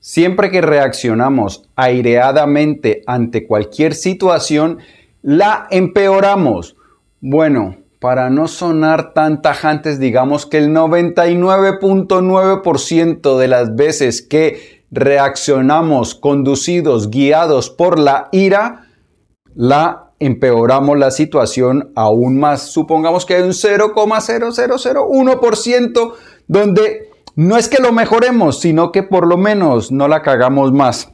Siempre que reaccionamos aireadamente ante cualquier situación, la empeoramos. Bueno, para no sonar tan tajantes, digamos que el 99.9% de las veces que reaccionamos conducidos, guiados por la ira, la empeoramos la situación aún más. Supongamos que hay un 0,0001% donde no es que lo mejoremos, sino que por lo menos no la cagamos más.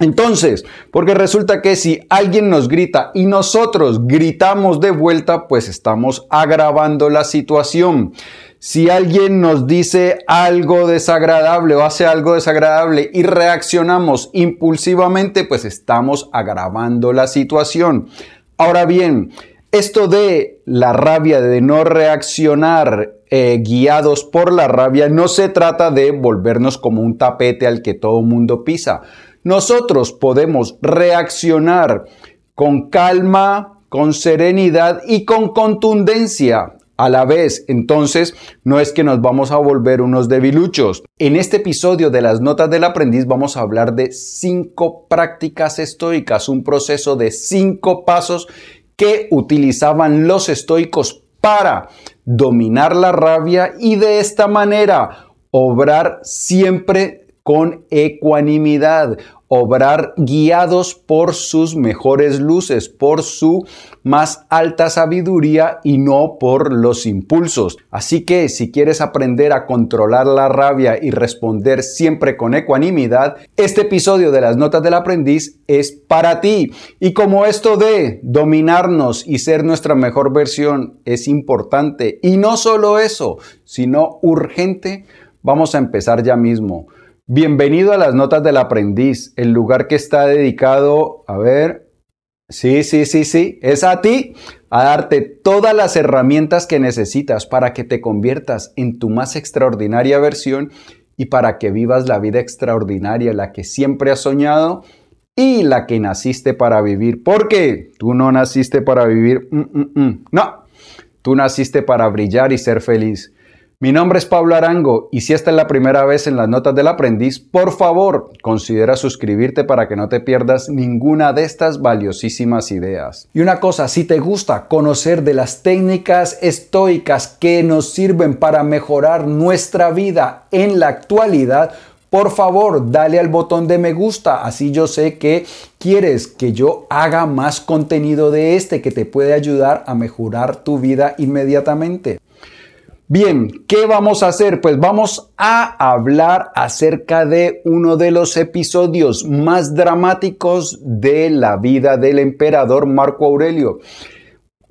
Entonces, porque resulta que si alguien nos grita y nosotros gritamos de vuelta, pues estamos agravando la situación. Si alguien nos dice algo desagradable o hace algo desagradable y reaccionamos impulsivamente, pues estamos agravando la situación. Ahora bien, esto de la rabia, de no reaccionar eh, guiados por la rabia, no se trata de volvernos como un tapete al que todo mundo pisa. Nosotros podemos reaccionar con calma, con serenidad y con contundencia a la vez. Entonces, no es que nos vamos a volver unos debiluchos. En este episodio de las notas del aprendiz vamos a hablar de cinco prácticas estoicas, un proceso de cinco pasos que utilizaban los estoicos para dominar la rabia y de esta manera obrar siempre con ecuanimidad, obrar guiados por sus mejores luces, por su más alta sabiduría y no por los impulsos. Así que si quieres aprender a controlar la rabia y responder siempre con ecuanimidad, este episodio de las notas del aprendiz es para ti. Y como esto de dominarnos y ser nuestra mejor versión es importante, y no solo eso, sino urgente, vamos a empezar ya mismo. Bienvenido a las Notas del Aprendiz, el lugar que está dedicado, a ver, sí, sí, sí, sí, es a ti, a darte todas las herramientas que necesitas para que te conviertas en tu más extraordinaria versión y para que vivas la vida extraordinaria, la que siempre has soñado y la que naciste para vivir. Porque tú no naciste para vivir, mm, mm, mm. no, tú naciste para brillar y ser feliz. Mi nombre es Pablo Arango y si esta es la primera vez en las notas del aprendiz, por favor considera suscribirte para que no te pierdas ninguna de estas valiosísimas ideas. Y una cosa, si te gusta conocer de las técnicas estoicas que nos sirven para mejorar nuestra vida en la actualidad, por favor, dale al botón de me gusta, así yo sé que quieres que yo haga más contenido de este que te puede ayudar a mejorar tu vida inmediatamente. Bien, ¿qué vamos a hacer? Pues vamos a hablar acerca de uno de los episodios más dramáticos de la vida del emperador Marco Aurelio.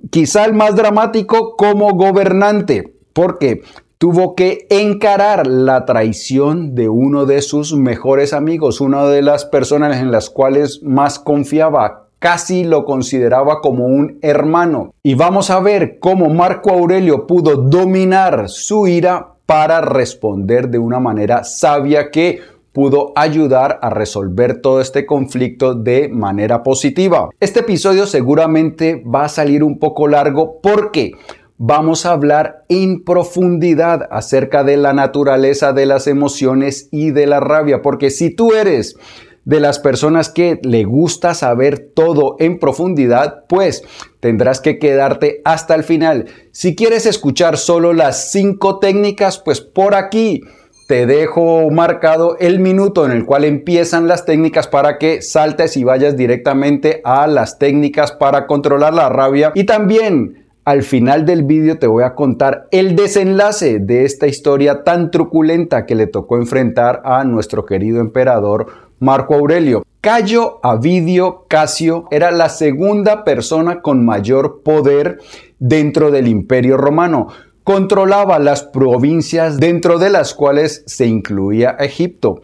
Quizá el más dramático como gobernante, porque tuvo que encarar la traición de uno de sus mejores amigos, una de las personas en las cuales más confiaba, casi lo consideraba como un hermano. Y vamos a ver cómo Marco Aurelio pudo dominar su ira para responder de una manera sabia que pudo ayudar a resolver todo este conflicto de manera positiva. Este episodio seguramente va a salir un poco largo porque vamos a hablar en profundidad acerca de la naturaleza de las emociones y de la rabia, porque si tú eres de las personas que le gusta saber todo en profundidad, pues tendrás que quedarte hasta el final. Si quieres escuchar solo las cinco técnicas, pues por aquí te dejo marcado el minuto en el cual empiezan las técnicas para que saltes y vayas directamente a las técnicas para controlar la rabia y también al final del vídeo te voy a contar el desenlace de esta historia tan truculenta que le tocó enfrentar a nuestro querido emperador Marco Aurelio. Cayo Avidio Casio era la segunda persona con mayor poder dentro del imperio romano. Controlaba las provincias dentro de las cuales se incluía Egipto.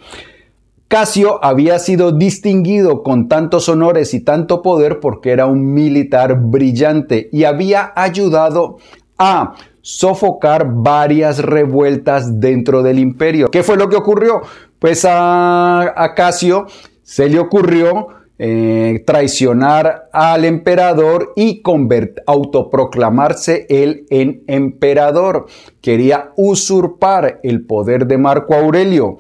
Casio había sido distinguido con tantos honores y tanto poder porque era un militar brillante y había ayudado a sofocar varias revueltas dentro del imperio. ¿Qué fue lo que ocurrió? Pues a, Casio se le ocurrió eh, traicionar al emperador y autoproclamarse él en emperador. Quería usurpar el poder de Marco Aurelio.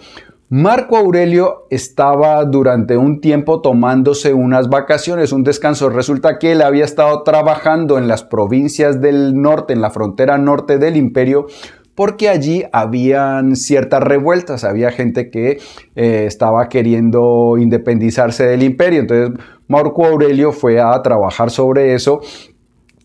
Marco Aurelio estaba durante un tiempo tomándose unas vacaciones, un descanso. Resulta que él había estado trabajando en las provincias del norte, en la frontera norte del imperio, porque allí habían ciertas revueltas, había gente que eh, estaba queriendo independizarse del imperio. Entonces Marco Aurelio fue a trabajar sobre eso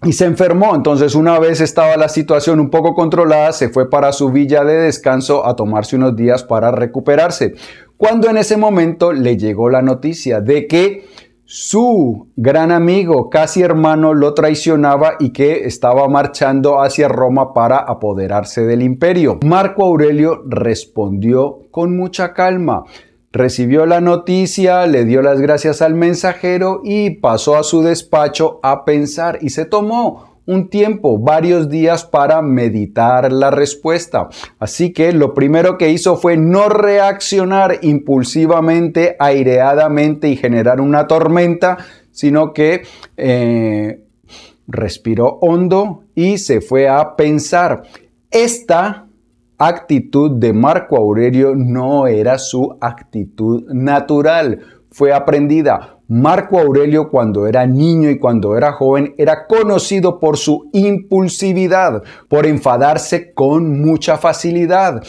y se enfermó. Entonces, una vez estaba la situación un poco controlada, se fue para su villa de descanso a tomarse unos días para recuperarse. Cuando en ese momento le llegó la noticia de que su gran amigo, casi hermano, lo traicionaba y que estaba marchando hacia Roma para apoderarse del imperio. Marco Aurelio respondió con mucha calma. Recibió la noticia, le dio las gracias al mensajero y pasó a su despacho a pensar y se tomó un tiempo, varios días para meditar la respuesta. Así que lo primero que hizo fue no reaccionar impulsivamente, aireadamente y generar una tormenta, sino que eh, respiró hondo y se fue a pensar. Esta actitud de Marco Aurelio no era su actitud natural, fue aprendida. Marco Aurelio cuando era niño y cuando era joven era conocido por su impulsividad, por enfadarse con mucha facilidad.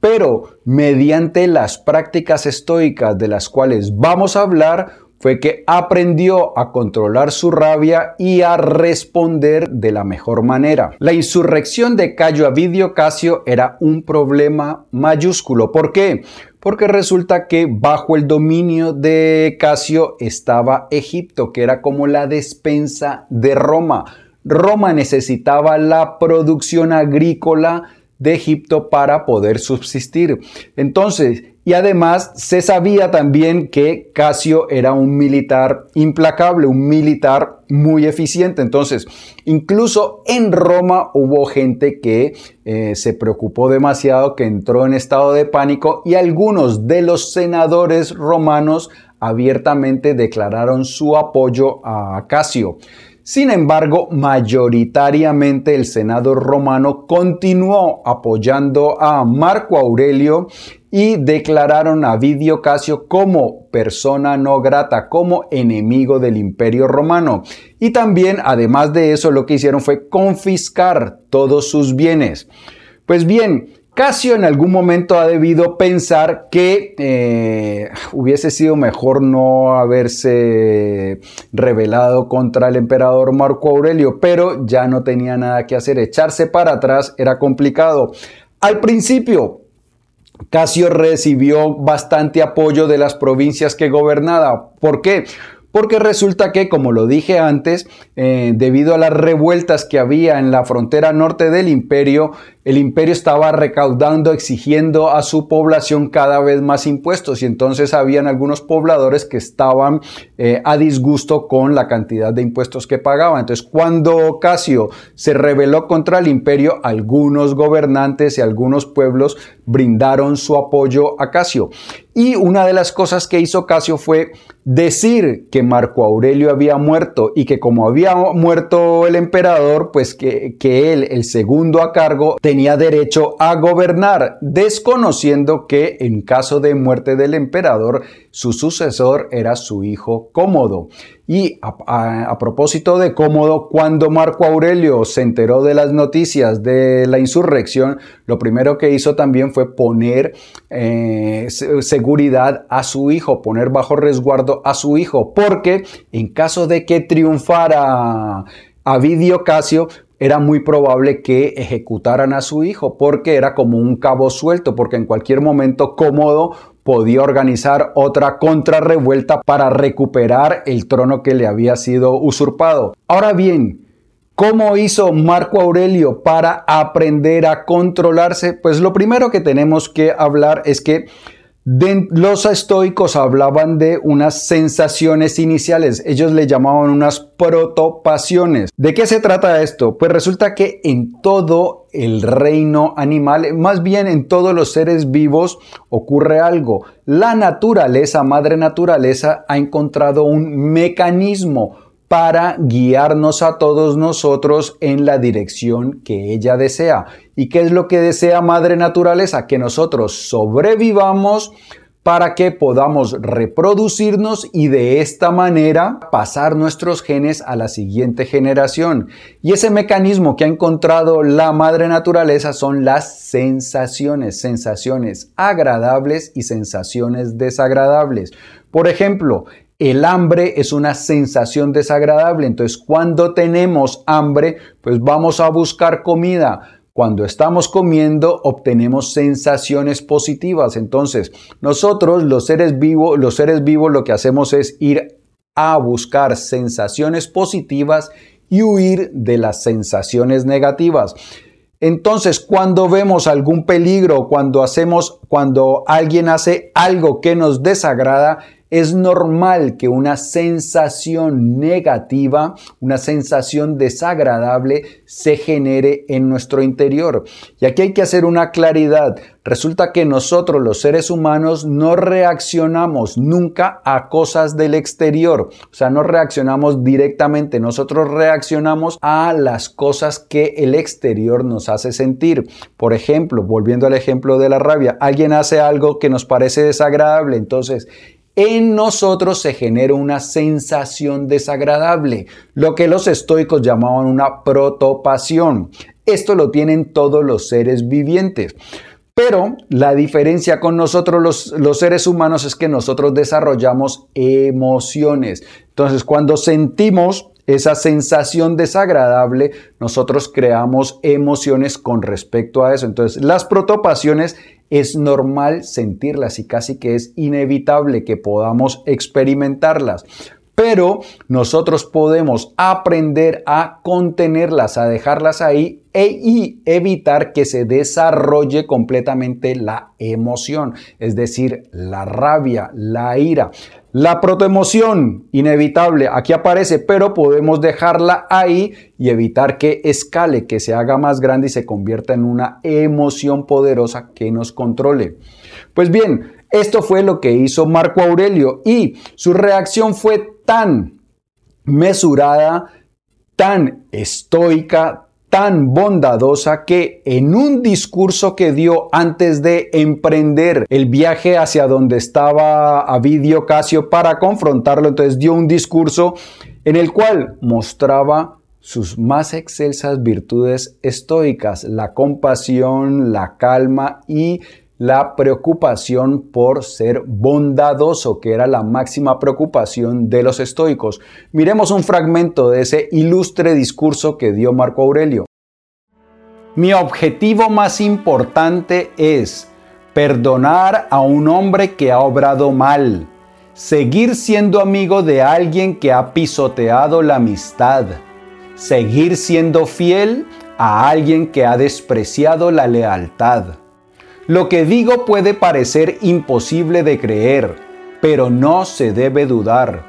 Pero mediante las prácticas estoicas de las cuales vamos a hablar, fue que aprendió a controlar su rabia y a responder de la mejor manera. La insurrección de Cayo Avidio Casio era un problema mayúsculo. ¿Por qué? Porque resulta que bajo el dominio de Casio estaba Egipto, que era como la despensa de Roma. Roma necesitaba la producción agrícola de Egipto para poder subsistir. Entonces, y además se sabía también que Casio era un militar implacable, un militar muy eficiente. Entonces, incluso en Roma hubo gente que eh, se preocupó demasiado, que entró en estado de pánico y algunos de los senadores romanos abiertamente declararon su apoyo a Casio. Sin embargo, mayoritariamente el Senado romano continuó apoyando a Marco Aurelio y declararon a Vidio Casio como persona no grata, como enemigo del imperio romano. Y también, además de eso, lo que hicieron fue confiscar todos sus bienes. Pues bien, Casio en algún momento ha debido pensar que eh, hubiese sido mejor no haberse rebelado contra el emperador Marco Aurelio, pero ya no tenía nada que hacer. Echarse para atrás era complicado. Al principio, Casio recibió bastante apoyo de las provincias que gobernaba. ¿Por qué? Porque resulta que, como lo dije antes, eh, debido a las revueltas que había en la frontera norte del imperio, el imperio estaba recaudando, exigiendo a su población cada vez más impuestos y entonces habían algunos pobladores que estaban eh, a disgusto con la cantidad de impuestos que pagaban. Entonces, cuando Casio se rebeló contra el imperio, algunos gobernantes y algunos pueblos brindaron su apoyo a Casio. Y una de las cosas que hizo Casio fue decir que Marco Aurelio había muerto y que como había muerto el emperador, pues que, que él, el segundo a cargo, tenía derecho a gobernar, desconociendo que en caso de muerte del emperador, su sucesor era su hijo Cómodo. Y a, propósito de Cómodo, cuando Marco Aurelio se enteró de las noticias de la insurrección, lo primero que hizo también fue poner eh, seguridad a su hijo, poner bajo resguardo a su hijo, porque en caso de que triunfara Avidio Casio, era muy probable que ejecutaran a su hijo porque era como un cabo suelto, porque en cualquier momento cómodo podía organizar otra contrarrevuelta para recuperar el trono que le había sido usurpado. Ahora bien, ¿cómo hizo Marco Aurelio para aprender a controlarse? Pues lo primero que tenemos que hablar es que los estoicos hablaban de unas sensaciones iniciales, ellos le llamaban unas protopasiones. ¿De qué se trata esto? Pues resulta que en todo el reino animal, más bien en todos los seres vivos, ocurre algo. La naturaleza, madre naturaleza, ha encontrado un mecanismo para guiarnos a todos nosotros en la dirección que ella desea. ¿Y qué es lo que desea Madre Naturaleza? Que nosotros sobrevivamos para que podamos reproducirnos y de esta manera pasar nuestros genes a la siguiente generación. Y ese mecanismo que ha encontrado la madre naturaleza son las sensaciones, sensaciones agradables y sensaciones desagradables. Por ejemplo, el hambre es una sensación desagradable, entonces cuando tenemos hambre, pues vamos a buscar comida cuando estamos comiendo obtenemos sensaciones positivas. Entonces, nosotros los seres vivos, los seres vivos lo que hacemos es ir a buscar sensaciones positivas y huir de las sensaciones negativas. Entonces, cuando vemos algún peligro, cuando hacemos, cuando alguien hace algo que nos desagrada, es normal que una sensación negativa, una sensación desagradable se genere en nuestro interior. Y aquí hay que hacer una claridad. Resulta que nosotros los seres humanos no reaccionamos nunca a cosas del exterior. O sea, no reaccionamos directamente. Nosotros reaccionamos a las cosas que el exterior nos hace sentir. Por ejemplo, volviendo al ejemplo de la rabia, alguien hace algo que nos parece desagradable. Entonces, en nosotros se genera una sensación desagradable, lo que los estoicos llamaban una protopasión. Esto lo tienen todos los seres vivientes. Pero la diferencia con nosotros los, los, seres humanos es que nosotros desarrollamos emociones. Entonces, cuando sentimos esa sensación desagradable, nosotros creamos emociones con respecto a eso. Entonces, las protopasiones es normal sentirlas y casi que es inevitable que podamos experimentarlas. Pero nosotros podemos aprender a contenerlas, a dejarlas ahí e, y evitar que se desarrolle completamente la emoción, es decir, la rabia, la ira. La protoemoción, inevitable, aquí aparece, pero podemos dejarla ahí y evitar que escale, que se haga más grande y se convierta en una emoción poderosa que nos controle. Pues bien, esto fue lo que hizo Marco Aurelio y su reacción fue tan mesurada, tan estoica, tan bondadosa que en un discurso que dio antes de emprender el viaje hacia donde estaba Avidio Casio para confrontarlo, entonces dio un discurso en el cual mostraba sus más excelsas virtudes estoicas, la compasión, la calma y la preocupación por ser bondadoso, que era la máxima preocupación de los estoicos. Miremos un fragmento de ese ilustre discurso que dio Marco Aurelio. Mi objetivo más importante es perdonar a un hombre que ha obrado mal, seguir siendo amigo de alguien que ha pisoteado la amistad, seguir siendo fiel a alguien que ha despreciado la lealtad lo que digo puede parecer imposible de creer, pero no se debe dudar,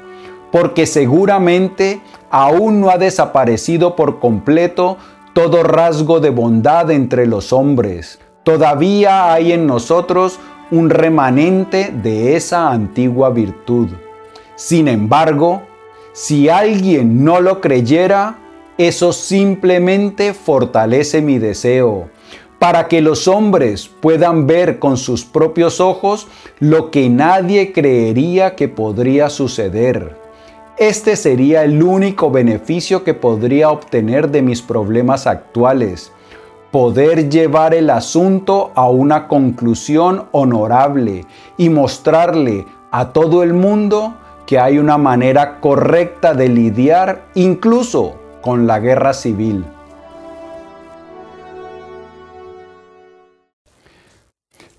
porque seguramente aún no ha desaparecido por completo todo rasgo de bondad entre los hombres. Todavía hay en nosotros un remanente de esa antigua virtud. Sin embargo, si alguien no lo creyera, eso simplemente fortalece mi deseo para que los hombres puedan ver con sus propios ojos lo que nadie creería que podría suceder. Este sería el único beneficio que podría obtener de mis problemas actuales, poder llevar el asunto a una conclusión honorable y mostrarle a todo el mundo que hay una manera correcta de lidiar incluso con la guerra civil.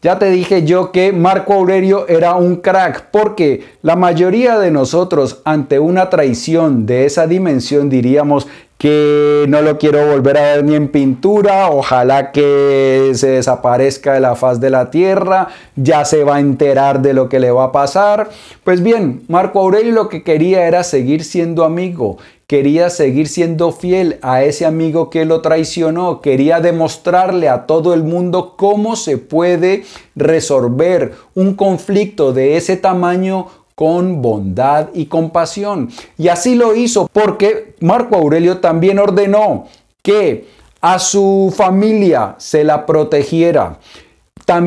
Ya te dije yo que Marco Aurelio era un crack porque la mayoría de nosotros ante una traición de esa dimensión diríamos que no lo quiero volver a ver ni en pintura, ojalá que se desaparezca de la faz de la tierra, ya se va a enterar de lo que le va a pasar. Pues bien, Marco Aurelio lo que quería era seguir siendo amigo quería seguir siendo fiel a ese amigo que lo traicionó, quería demostrarle a todo el mundo cómo se puede resolver un conflicto de ese tamaño con bondad y compasión. Y así lo hizo porque Marco Aurelio también ordenó que a su familia se la protegiera,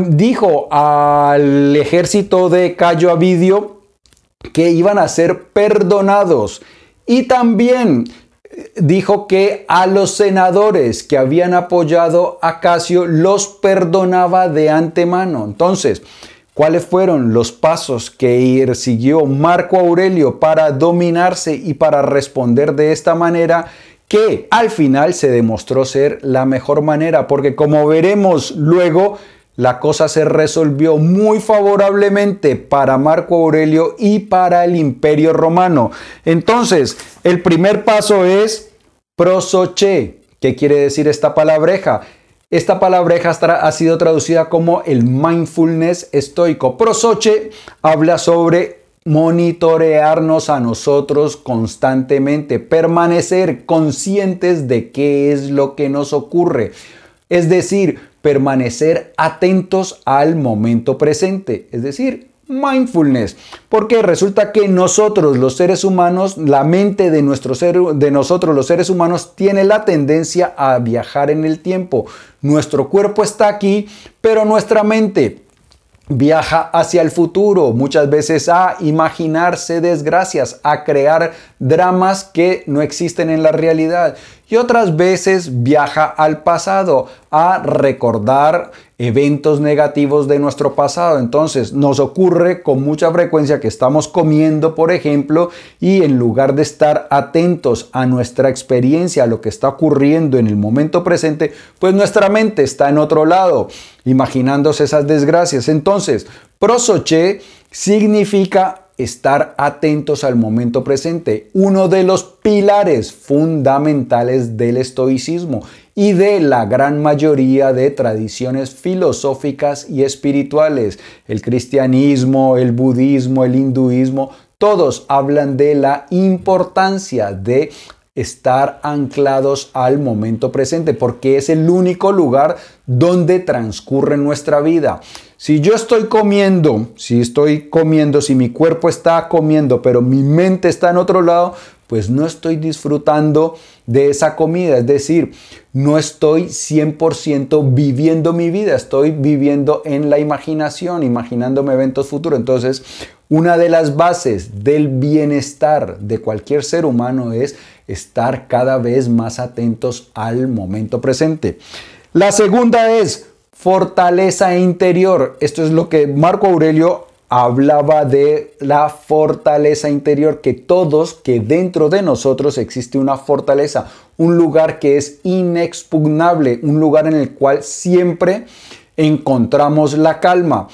dijo al ejército de Cayo Avidio que iban a ser perdonados. Y también eh, dijo que a los senadores que habían apoyado a Casio los perdonaba de antemano. Entonces, ¿cuáles fueron los pasos que siguió Marco Aurelio para dominarse y para responder de esta manera? que al final se demostró ser la mejor manera, porque como veremos luego, la cosa se resolvió muy favorablemente para Marco Aurelio y para el imperio romano. Entonces, el primer paso es prosoche. ¿Qué quiere decir esta palabreja? Esta palabreja ha sido traducida como el mindfulness estoico. Prosoche habla sobre monitorearnos a nosotros constantemente, permanecer conscientes de qué es lo que nos ocurre. Es decir, permanecer atentos al momento presente, es decir, mindfulness, porque resulta que nosotros los seres humanos, la mente de, nuestro ser, de nosotros los seres humanos tiene la tendencia a viajar en el tiempo. Nuestro cuerpo está aquí, pero nuestra mente viaja hacia el futuro, muchas veces a imaginarse desgracias, a crear dramas que no existen en la realidad y otras veces viaja al pasado, a recordar eventos negativos de nuestro pasado. Entonces nos ocurre con mucha frecuencia que estamos comiendo, por ejemplo, y en lugar de estar atentos a nuestra experiencia, a lo que está ocurriendo en el momento presente, pues nuestra mente está en otro lado, imaginándose esas desgracias. Entonces, prosoche significa estar atentos al momento presente, uno de los pilares fundamentales del estoicismo y de la gran mayoría de tradiciones filosóficas y espirituales. El cristianismo, el budismo, el hinduismo, todos hablan de la importancia de estar anclados al momento presente, porque es el único lugar donde transcurre nuestra vida. Si yo estoy comiendo, si estoy comiendo, si mi cuerpo está comiendo, pero mi mente está en otro lado, pues no estoy disfrutando de esa comida. Es decir, no estoy 100% viviendo mi vida, estoy viviendo en la imaginación, imaginándome eventos futuros. Entonces, una de las bases del bienestar de cualquier ser humano es estar cada vez más atentos al momento presente. La segunda es fortaleza interior. Esto es lo que Marco Aurelio hablaba de la fortaleza interior, que todos, que dentro de nosotros existe una fortaleza, un lugar que es inexpugnable, un lugar en el cual siempre encontramos la calma.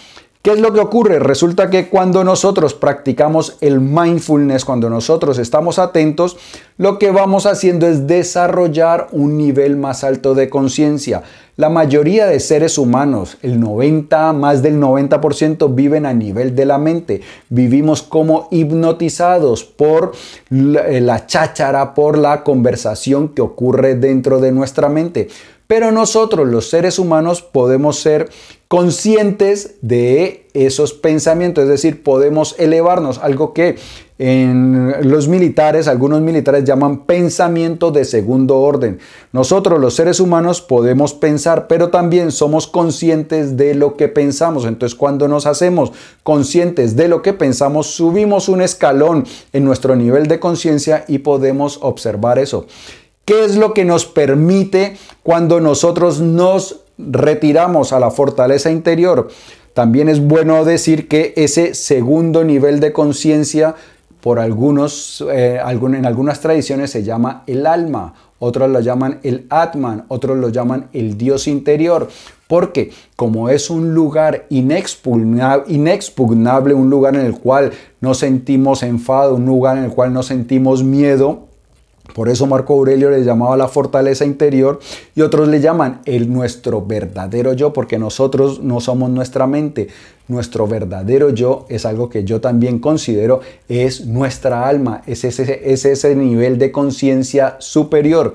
¿Qué es lo que ocurre? Resulta que cuando nosotros practicamos el mindfulness, cuando nosotros estamos atentos, lo que vamos haciendo es desarrollar un nivel más alto de conciencia. La mayoría de seres humanos, el 90, más del 90% viven a nivel de la mente. Vivimos como hipnotizados por la cháchara, por la conversación que ocurre dentro de nuestra mente. Pero nosotros los seres humanos podemos ser conscientes de esos pensamientos, es decir, podemos elevarnos, algo que en los militares, algunos militares llaman pensamiento de segundo orden. Nosotros los seres humanos podemos pensar, pero también somos conscientes de lo que pensamos. Entonces cuando nos hacemos conscientes de lo que pensamos, subimos un escalón en nuestro nivel de conciencia y podemos observar eso. ¿Qué es lo que nos permite cuando nosotros nos retiramos a la fortaleza interior? También es bueno decir que ese segundo nivel de conciencia, por algunos, eh, en algunas tradiciones se llama el alma, otros lo llaman el Atman, otros lo llaman el Dios interior, porque como es un lugar inexpugnable, inexpugnable, un lugar en el cual no sentimos enfado, un lugar en el cual no sentimos miedo, por eso Marco Aurelio le llamaba la fortaleza interior y otros le llaman el nuestro verdadero yo, porque nosotros no somos nuestra mente. Nuestro verdadero yo es algo que yo también considero es nuestra alma, es ese, es ese nivel de conciencia superior.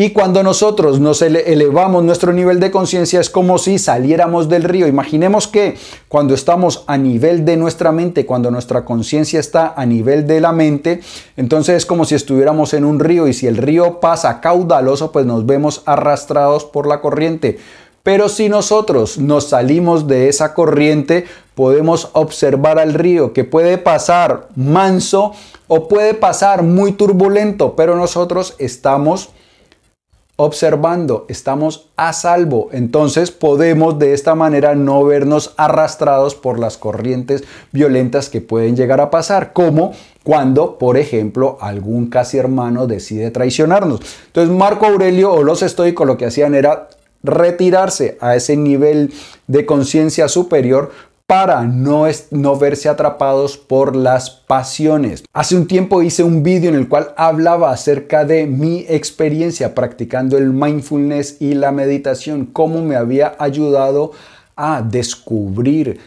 Y cuando nosotros nos elevamos nuestro nivel de conciencia es como si saliéramos del río. Imaginemos que cuando estamos a nivel de nuestra mente, cuando nuestra conciencia está a nivel de la mente, entonces es como si estuviéramos en un río y si el río pasa caudaloso, pues nos vemos arrastrados por la corriente. Pero si nosotros nos salimos de esa corriente, podemos observar al río que puede pasar manso o puede pasar muy turbulento, pero nosotros estamos observando, estamos a salvo. Entonces podemos de esta manera no vernos arrastrados por las corrientes violentas que pueden llegar a pasar, como cuando, por ejemplo, algún casi hermano decide traicionarnos. Entonces Marco Aurelio o los estoicos lo que hacían era retirarse a ese nivel de conciencia superior para no, no verse atrapados por las pasiones. Hace un tiempo hice un vídeo en el cual hablaba acerca de mi experiencia practicando el mindfulness y la meditación, cómo me había ayudado a descubrir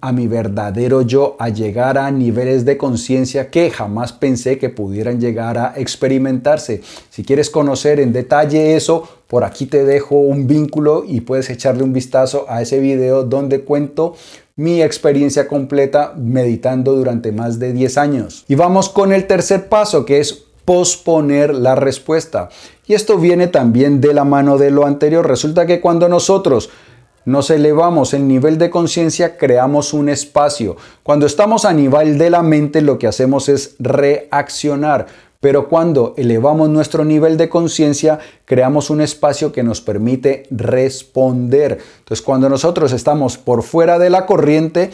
a mi verdadero yo, a llegar a niveles de conciencia que jamás pensé que pudieran llegar a experimentarse. Si quieres conocer en detalle eso, por aquí te dejo un vínculo y puedes echarle un vistazo a ese video donde cuento mi experiencia completa meditando durante más de 10 años. Y vamos con el tercer paso que es posponer la respuesta. Y esto viene también de la mano de lo anterior. Resulta que cuando nosotros nos elevamos el nivel de conciencia, creamos un espacio. Cuando estamos a nivel de la mente, lo que hacemos es reaccionar. Pero cuando elevamos nuestro nivel de conciencia, creamos un espacio que nos permite responder. Entonces, cuando nosotros estamos por fuera de la corriente,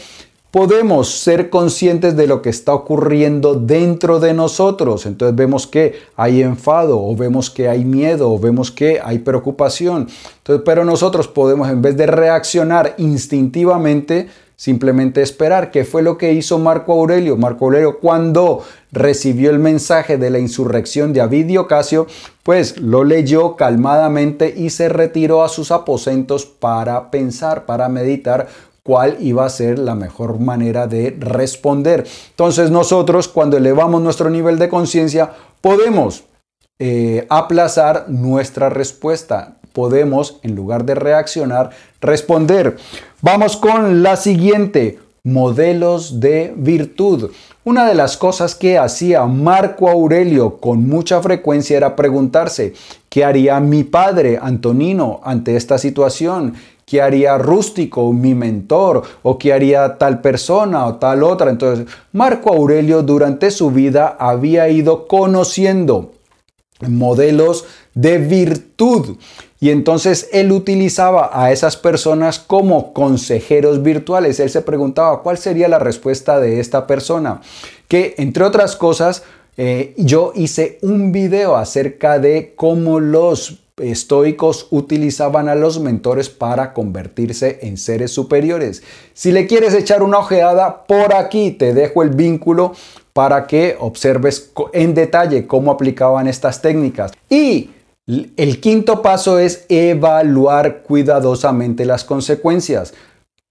podemos ser conscientes de lo que está ocurriendo dentro de nosotros. Entonces vemos que hay enfado o vemos que hay miedo o vemos que hay preocupación. Entonces, pero nosotros podemos en vez de reaccionar instintivamente, simplemente esperar. ¿Qué fue lo que hizo Marco Aurelio? Marco Aurelio cuando recibió el mensaje de la insurrección de Avidio Casio, pues lo leyó calmadamente y se retiró a sus aposentos para pensar, para meditar cuál iba a ser la mejor manera de responder. Entonces nosotros cuando elevamos nuestro nivel de conciencia podemos eh, aplazar nuestra respuesta. Podemos, en lugar de reaccionar, responder. Vamos con la siguiente. Modelos de virtud. Una de las cosas que hacía Marco Aurelio con mucha frecuencia era preguntarse, ¿qué haría mi padre Antonino ante esta situación? ¿Qué haría Rústico, mi mentor? ¿O qué haría tal persona o tal otra? Entonces, Marco Aurelio durante su vida había ido conociendo modelos de virtud. Y entonces él utilizaba a esas personas como consejeros virtuales. Él se preguntaba cuál sería la respuesta de esta persona. Que entre otras cosas, eh, yo hice un video acerca de cómo los estoicos utilizaban a los mentores para convertirse en seres superiores. Si le quieres echar una ojeada, por aquí te dejo el vínculo para que observes en detalle cómo aplicaban estas técnicas. Y el quinto paso es evaluar cuidadosamente las consecuencias.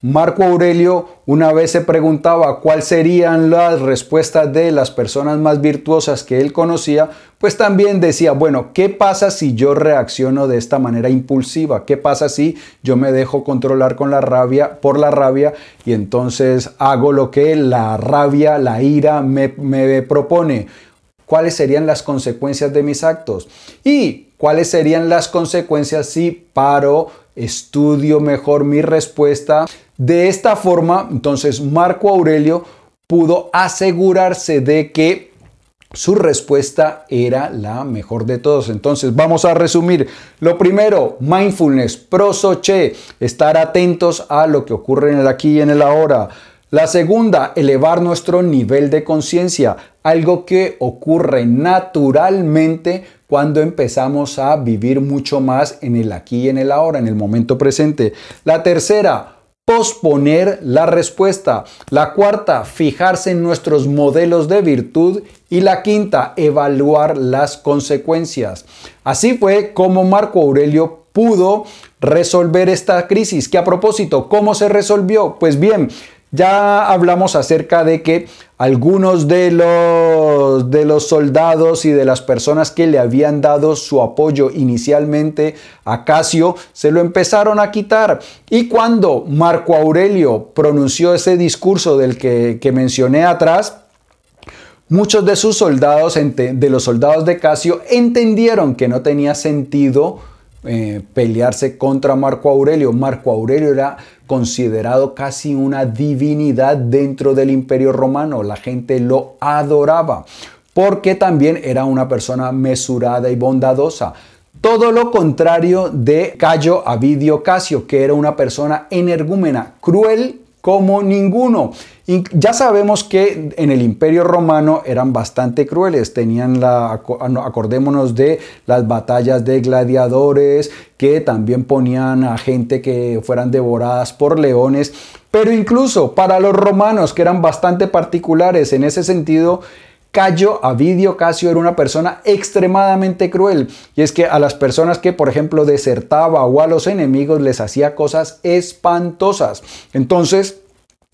Marco Aurelio una vez se preguntaba cuáles serían las respuestas de las personas más virtuosas que él conocía, pues también decía, bueno, ¿qué pasa si yo reacciono de esta manera impulsiva? ¿Qué pasa si yo me dejo controlar con la rabia, por la rabia y entonces hago lo que la rabia, la ira me, me propone? ¿Cuáles serían las consecuencias de mis actos? Y cuáles serían las consecuencias si paro, estudio mejor mi respuesta, de esta forma, entonces Marco Aurelio pudo asegurarse de que su respuesta era la mejor de todos. Entonces, vamos a resumir. Lo primero, mindfulness, prosoche, estar atentos a lo que ocurre en el aquí y en el ahora. La segunda, elevar nuestro nivel de conciencia, algo que ocurre naturalmente cuando empezamos a vivir mucho más en el aquí y en el ahora, en el momento presente. La tercera, posponer la respuesta. La cuarta, fijarse en nuestros modelos de virtud. Y la quinta, evaluar las consecuencias. Así fue como Marco Aurelio pudo resolver esta crisis. Que a propósito, ¿cómo se resolvió? Pues bien, ya hablamos acerca de que algunos de los, de los soldados y de las personas que le habían dado su apoyo inicialmente a Casio se lo empezaron a quitar. Y cuando Marco Aurelio pronunció ese discurso del que, mencioné atrás, muchos de sus soldados, de los soldados de Casio, entendieron que no tenía sentido eh, pelearse contra Marco Aurelio. Marco Aurelio era considerado casi una divinidad dentro del imperio romano. La gente lo adoraba porque también era una persona mesurada y bondadosa. Todo lo contrario de Cayo Avidio Casio, que era una persona energúmena, cruel como ninguno. Y ya sabemos que en el Imperio Romano eran bastante crueles, tenían la, acordémonos de las batallas de gladiadores, que también ponían a gente que fueran devoradas por leones, pero incluso para los romanos, que eran bastante particulares en ese sentido, Cayo Avidio Casio era una persona extremadamente cruel. Y es que a las personas que, por ejemplo, desertaba o a los enemigos les hacía cosas espantosas. Entonces,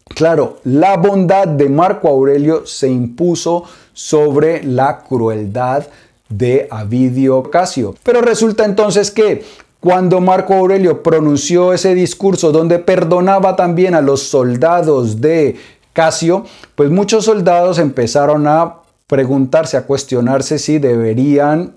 claro, la bondad de Marco Aurelio se impuso sobre la crueldad de Avidio Casio. Pero resulta entonces que cuando Marco Aurelio pronunció ese discurso donde perdonaba también a los soldados de Casio, pues muchos soldados empezaron a preguntarse, a cuestionarse si deberían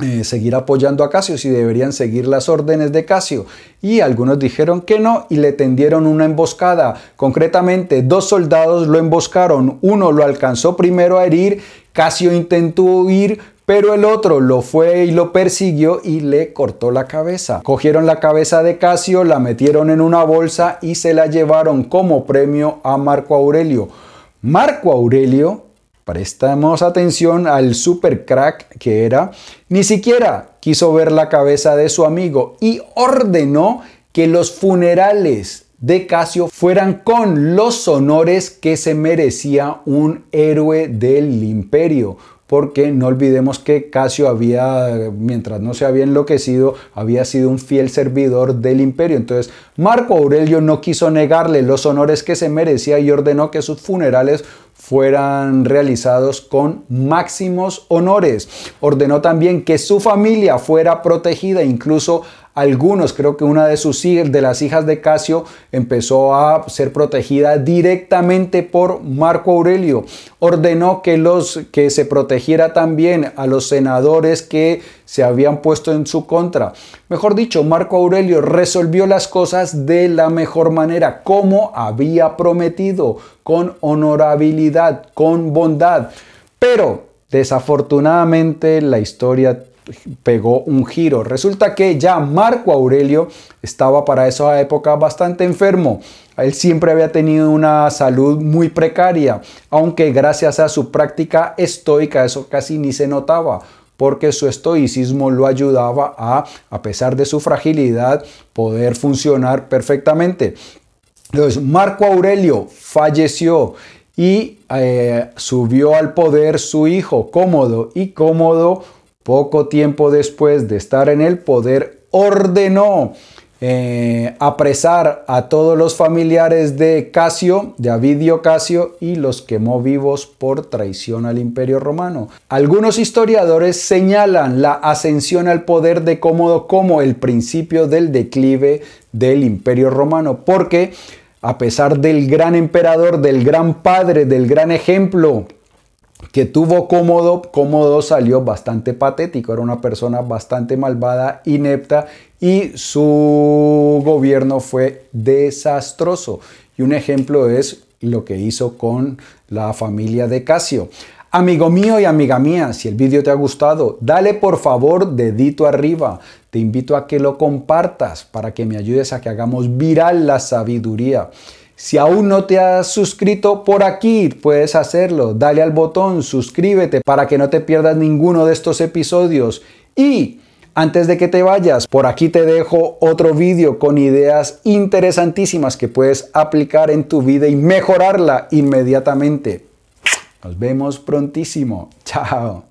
eh, seguir apoyando a Casio, si deberían seguir las órdenes de Casio. Y algunos dijeron que no y le tendieron una emboscada. Concretamente, dos soldados lo emboscaron. Uno lo alcanzó primero a herir, Casio intentó huir, pero el otro lo fue y lo persiguió y le cortó la cabeza. Cogieron la cabeza de Casio, la metieron en una bolsa y se la llevaron como premio a Marco Aurelio. Marco Aurelio prestamos atención al super crack que era, ni siquiera quiso ver la cabeza de su amigo y ordenó que los funerales de Casio fueran con los honores que se merecía un héroe del imperio porque no olvidemos que Casio había, mientras no se había enloquecido, había sido un fiel servidor del imperio. Entonces, Marco Aurelio no quiso negarle los honores que se merecía y ordenó que sus funerales fueran realizados con máximos honores. Ordenó también que su familia fuera protegida, incluso algunos, creo que una de sus hijas, de las hijas de Casio, empezó a ser protegida directamente por Marco Aurelio. Ordenó que, los, que se protegiera también a los senadores que se habían puesto en su contra. Mejor dicho, Marco Aurelio resolvió las cosas de la mejor manera, como había prometido, con honorabilidad, con bondad. Pero desafortunadamente la historia pegó un giro. Resulta que ya Marco Aurelio estaba para esa época bastante enfermo. Él siempre había tenido una salud muy precaria, aunque gracias a su práctica estoica eso casi ni se notaba porque su estoicismo lo ayudaba a, a pesar de su fragilidad, poder funcionar perfectamente. Entonces, Marco Aurelio falleció y eh, subió al poder su hijo Cómodo y Cómodo poco tiempo después de estar en el poder, ordenó eh, apresar a todos los familiares de Casio, de Avidio Casio, y los quemó vivos por traición al imperio romano. Algunos historiadores señalan la ascensión al poder de Cómodo como el principio del declive del imperio romano, porque a pesar del gran emperador, del gran padre, del gran ejemplo que tuvo Cómodo, Cómodo salió bastante patético, era una persona bastante malvada, inepta y su gobierno fue desastroso. Y un ejemplo es lo que hizo con la familia de Casio. Amigo mío y amiga mía, si el vídeo te ha gustado, dale por favor dedito arriba. Te invito a que lo compartas para que me ayudes a que hagamos viral la sabiduría. Si aún no te has suscrito por aquí, puedes hacerlo. Dale al botón, suscríbete para que no te pierdas ninguno de estos episodios. Y antes de que te vayas, por aquí te dejo otro vídeo con ideas interesantísimas que puedes aplicar en tu vida y mejorarla inmediatamente. Nos vemos prontísimo. Chao.